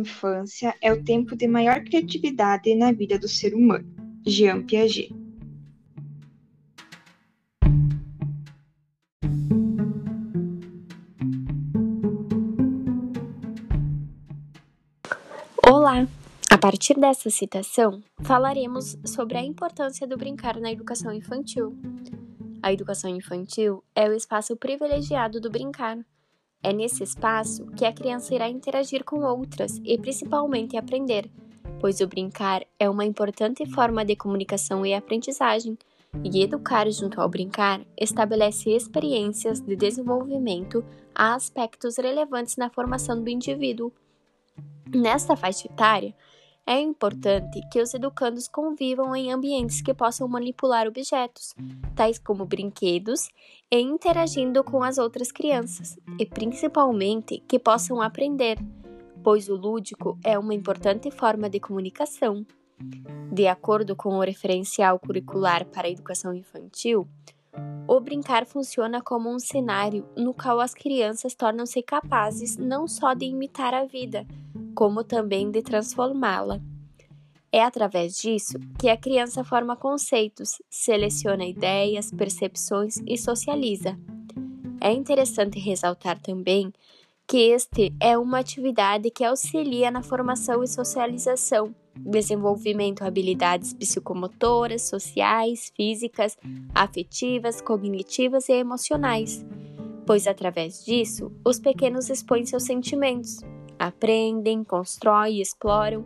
infância é o tempo de maior criatividade na vida do ser humano. Jean Piaget. Olá! A partir dessa citação, falaremos sobre a importância do brincar na educação infantil. A educação infantil é o espaço privilegiado do brincar. É nesse espaço que a criança irá interagir com outras e principalmente aprender, pois o brincar é uma importante forma de comunicação e aprendizagem, e educar junto ao brincar estabelece experiências de desenvolvimento a aspectos relevantes na formação do indivíduo. Nesta faixa etária, é importante que os educandos convivam em ambientes que possam manipular objetos, tais como brinquedos, e interagindo com as outras crianças, e principalmente que possam aprender, pois o lúdico é uma importante forma de comunicação. De acordo com o referencial curricular para a educação infantil, o brincar funciona como um cenário no qual as crianças tornam-se capazes não só de imitar a vida, como também de transformá-la. É através disso que a criança forma conceitos, seleciona ideias, percepções e socializa. É interessante ressaltar também que este é uma atividade que auxilia na formação e socialização, desenvolvimento de habilidades psicomotoras, sociais, físicas, afetivas, cognitivas e emocionais, pois através disso os pequenos expõem seus sentimentos, aprendem, constroem, exploram,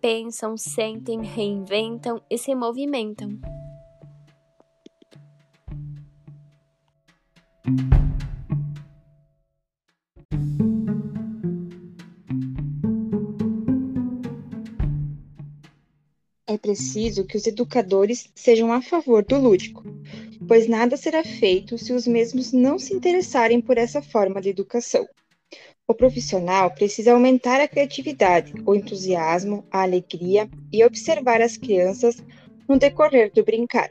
pensam, sentem, reinventam e se movimentam. É preciso que os educadores sejam a favor do lúdico, pois nada será feito se os mesmos não se interessarem por essa forma de educação. O profissional precisa aumentar a criatividade, o entusiasmo, a alegria e observar as crianças no decorrer do brincar.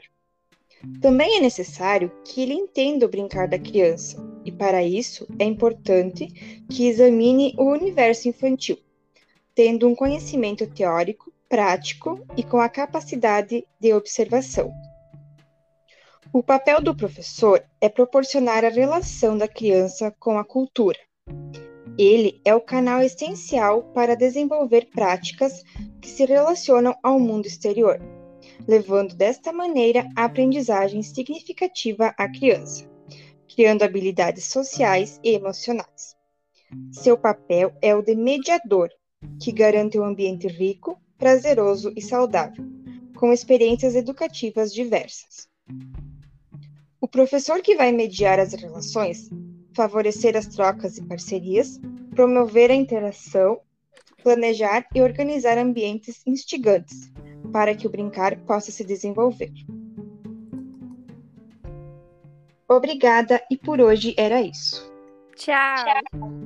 Também é necessário que ele entenda o brincar da criança, e para isso é importante que examine o universo infantil, tendo um conhecimento teórico, prático e com a capacidade de observação. O papel do professor é proporcionar a relação da criança com a cultura ele é o canal essencial para desenvolver práticas que se relacionam ao mundo exterior, levando desta maneira a aprendizagem significativa à criança, criando habilidades sociais e emocionais. Seu papel é o de mediador, que garante um ambiente rico, prazeroso e saudável, com experiências educativas diversas. O professor que vai mediar as relações favorecer as trocas e parcerias, promover a interação, planejar e organizar ambientes instigantes para que o brincar possa se desenvolver. Obrigada e por hoje era isso. Tchau. Tchau.